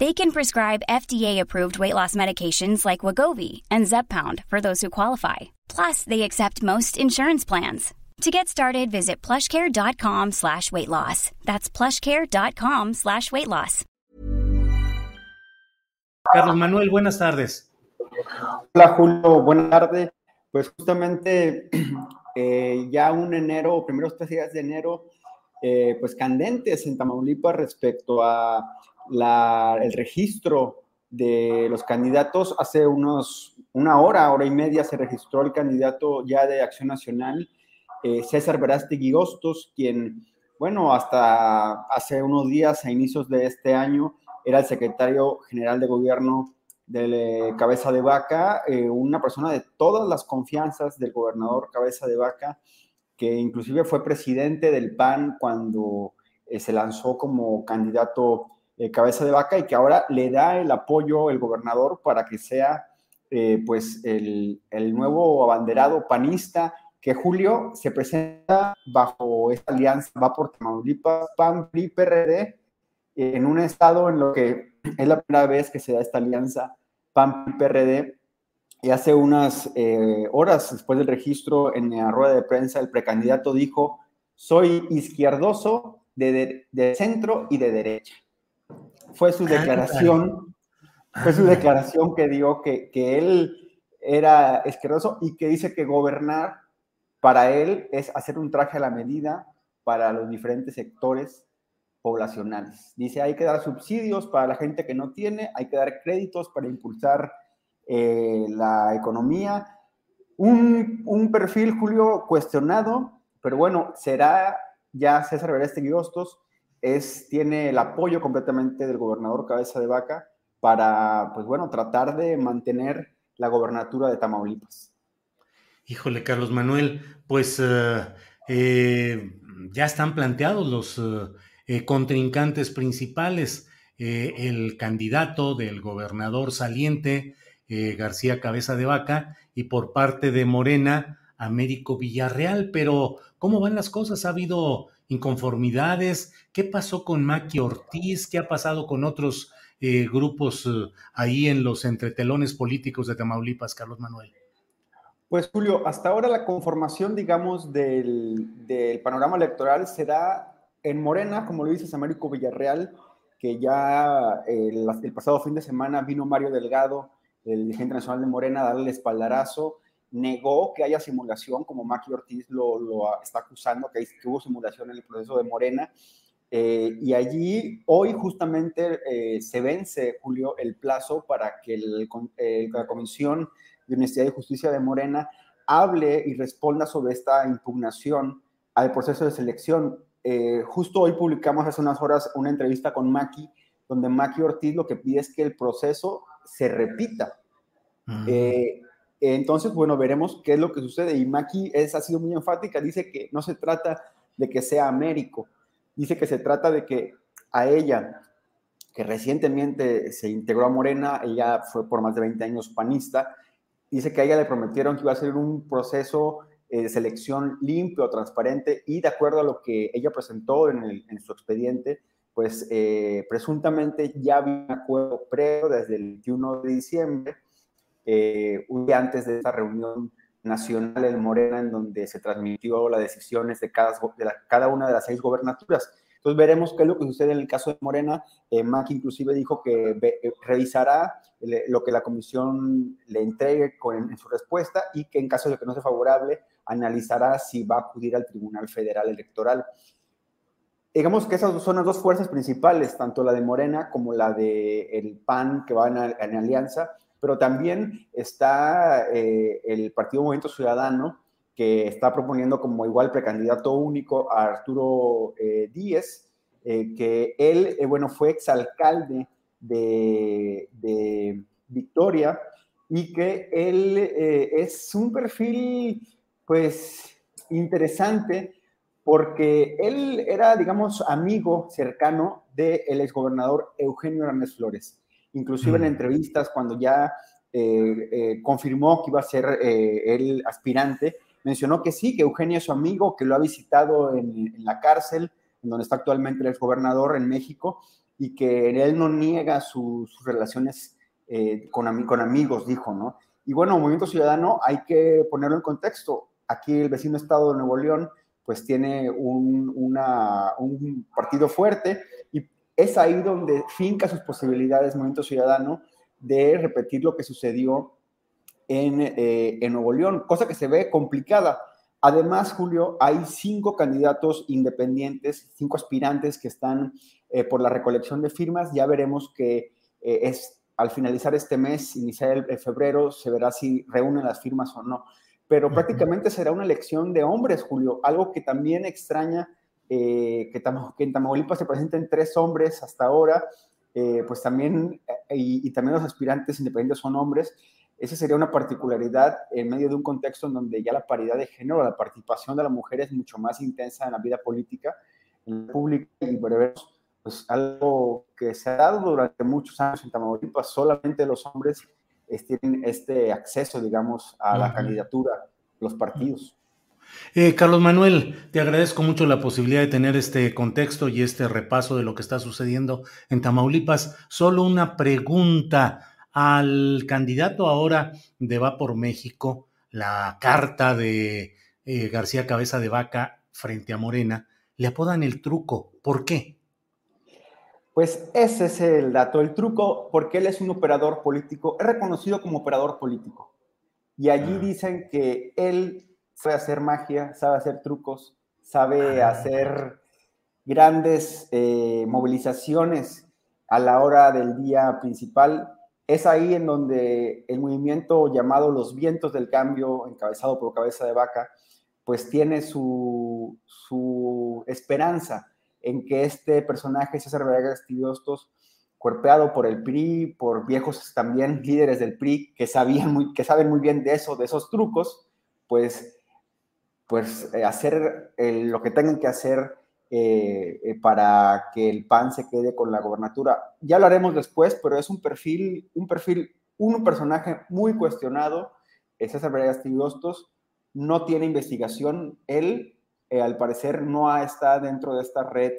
They can prescribe FDA-approved weight loss medications like Wagovi and Zepbound for those who qualify. Plus, they accept most insurance plans. To get started, visit plushcare.com slash weight loss. That's plushcare.com slash weight loss. Carlos Manuel, buenas tardes. Hola Julio, buenas tardes. Pues justamente eh, ya un enero, primeros tres días de enero, eh, pues candentes en Tamaulipas respecto a la, el registro de los candidatos. Hace unos, una hora, hora y media se registró el candidato ya de Acción Nacional, eh, César Verástegui Hostos, quien, bueno, hasta hace unos días, a inicios de este año, era el secretario general de gobierno de Cabeza de Vaca, eh, una persona de todas las confianzas del gobernador Cabeza de Vaca, que inclusive fue presidente del PAN cuando eh, se lanzó como candidato eh, cabeza de vaca y que ahora le da el apoyo el gobernador para que sea eh, pues el, nuevo abanderado panista que Julio se presenta bajo esta alianza, va por Tamaulipas, PAN, PRI, PRD, en un estado en lo que es la primera vez que se da esta alianza PAN, PRI, PRD, y hace unas eh, horas después del registro en la rueda de prensa, el precandidato dijo, soy izquierdoso de, de centro y de derecha fue su declaración, fue su declaración que dio que, que él era izquierdoso y que dice que gobernar para él es hacer un traje a la medida para los diferentes sectores poblacionales. Dice, hay que dar subsidios para la gente que no tiene, hay que dar créditos para impulsar eh, la economía. Un, un, perfil, Julio, cuestionado, pero bueno, será ya César Bereste Hostos tiene el apoyo completamente del gobernador Cabeza de Vaca para, pues bueno, tratar de mantener la gobernatura de Tamaulipas. Híjole, Carlos Manuel, pues uh, eh, ya están planteados los eh, contrincantes principales. Eh, el candidato del gobernador saliente, García Cabeza de Vaca, y por parte de Morena, Américo Villarreal. Pero, ¿cómo van las cosas? ¿Ha habido inconformidades? ¿Qué pasó con Maki Ortiz? ¿Qué ha pasado con otros eh, grupos eh, ahí en los entretelones políticos de Tamaulipas, Carlos Manuel? Pues Julio, hasta ahora la conformación, digamos, del, del panorama electoral se da en Morena, como lo dices, Américo Villarreal, que ya el, el, pasado fin de semana vino Mario Delgado, el dirigente nacional de Morena, a darle espaldarazo negó que haya simulación, como Maki Ortiz lo, lo está acusando, que, hubo simulación en el proceso de Morena. Eh, y allí, hoy justamente eh, se vence, Julio, el plazo para que el, eh, la Comisión de Honestidad y Justicia de Morena hable y responda sobre esta impugnación al proceso de selección. justo hoy publicamos hace unas horas una entrevista con Maki, donde Maki Ortiz lo que pide es que el proceso se repita. Uh -huh. Entonces, bueno, veremos qué es lo que sucede. Y Maki es, ha sido muy enfática, dice que no se trata de que sea Américo, dice que se trata de que a ella, que recientemente se integró a Morena, ella fue por más de 20 años panista, dice que a ella le prometieron que iba a ser un proceso eh, de selección limpio, transparente y de acuerdo a lo que ella presentó en, su expediente, pues eh, presuntamente ya había un acuerdo previo desde el 21 de diciembre eh, un día antes de esta reunión nacional en Morena, en donde se transmitió las decisiones de cada, de la, cada una de las seis gobernaturas. Entonces veremos qué es lo que sucede en el caso de Morena. Eh, Mac inclusive dijo que eh, revisará lo que la comisión le entregue en su respuesta y que en caso de que no sea favorable, analizará si va a acudir al Tribunal Federal Electoral. Digamos que esas son las dos fuerzas principales, tanto la de Morena como la de el PAN que van en alianza, pero también está eh, el Partido Movimiento Ciudadano, que está proponiendo como igual precandidato único a Arturo eh, Díez, eh, que él, bueno, fue exalcalde de, de Victoria y que él es un perfil, pues, interesante porque él era, digamos, amigo cercano del exgobernador Eugenio Hernández Flores. Inclusive en entrevistas, cuando ya confirmó que iba a ser el aspirante, mencionó que sí, que Eugenio es su amigo, que lo ha visitado en, la cárcel, en donde está actualmente el gobernador en México, y que él no niega sus relaciones eh, con, con amigos, dijo, ¿no? Y bueno, Movimiento Ciudadano hay que ponerlo en contexto. Aquí el vecino estado de Nuevo León, pues tiene un, un partido fuerte es ahí donde finca sus posibilidades Movimiento Ciudadano de repetir lo que sucedió eh, en, Nuevo León, cosa que se ve complicada. Además, Julio, hay cinco candidatos independientes, cinco aspirantes que están eh, por la recolección de firmas. Ya veremos que eh, es al finalizar este mes, iniciar el, febrero, se verá si reúnen las firmas o no. Pero prácticamente será una elección de hombres, Julio, algo que también extraña que, en Tamaulipas se presenten tres hombres hasta ahora, pues también, y, y, también los aspirantes independientes son hombres, esa sería una particularidad en medio de un contexto en donde ya la paridad de género, la participación de la mujer es mucho más intensa en la vida política, en la pública, y veremos pues, algo que se ha dado durante muchos años en Tamaulipas, solamente los hombres tienen este acceso, digamos, a la candidatura, los partidos. Eh, Carlos Manuel, te agradezco mucho la posibilidad de tener este contexto y este repaso de lo que está sucediendo en Tamaulipas. Solo una pregunta al candidato ahora de Va por México, la carta de eh, García Cabeza de Vaca frente a Morena, le apodan el truco. ¿Por qué? Pues ese es el dato, el truco, porque él es un operador político, es reconocido como operador político. Y allí ah. dicen que él sabe hacer magia, sabe hacer trucos, sabe ah. hacer grandes eh, movilizaciones a la hora del día principal es ahí en donde el movimiento llamado Los Vientos del Cambio, encabezado por Cabeza de Vaca, pues tiene su, esperanza en que este personaje, César Villegas Tibiostos, cuerpeado por el PRI, por viejos también líderes del PRI que, sabían muy, que saben muy bien de eso, de esos trucos, pues, pues eh, hacer lo que tengan que hacer eh, eh, para que el PAN se quede con la gobernatura. Ya lo haremos después, pero es un perfil, un perfil, un personaje muy cuestionado. César Vargas Tibostos no tiene investigación. Él, al parecer, no está dentro de esta red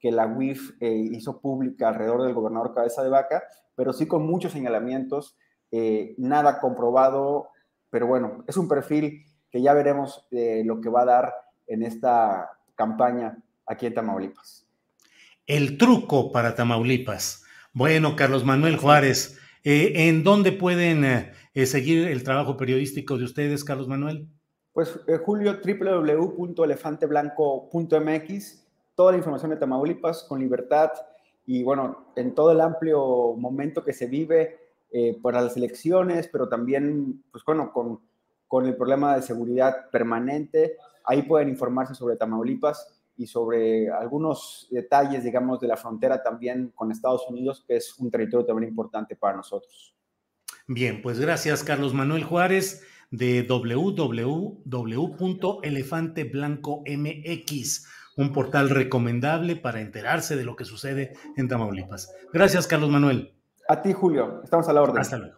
que la UIF hizo pública alrededor del gobernador Cabeza de Vaca, pero sí con muchos señalamientos, nada comprobado, pero bueno, es un perfil que ya veremos lo que va a dar en esta campaña aquí en Tamaulipas. El truco para Tamaulipas. Bueno, Carlos Manuel Juárez, eh, ¿en dónde pueden eh, eh, seguir el trabajo periodístico de ustedes, Carlos Manuel? Pues Julio, www.elefanteblanco.mx, toda la información de Tamaulipas con libertad y bueno, en todo el amplio momento que se vive para las elecciones, pero también, pues bueno, con, con el problema de seguridad permanente, ahí pueden informarse sobre Tamaulipas y sobre algunos detalles, digamos, de la frontera también con Estados Unidos, que es un territorio también importante para nosotros. Bien, pues gracias Carlos Manuel Juárez de www.elefanteblanco.mx, un portal recomendable para enterarse de lo que sucede en Tamaulipas. Gracias Carlos Manuel. A ti Julio, estamos a la orden. Hasta luego.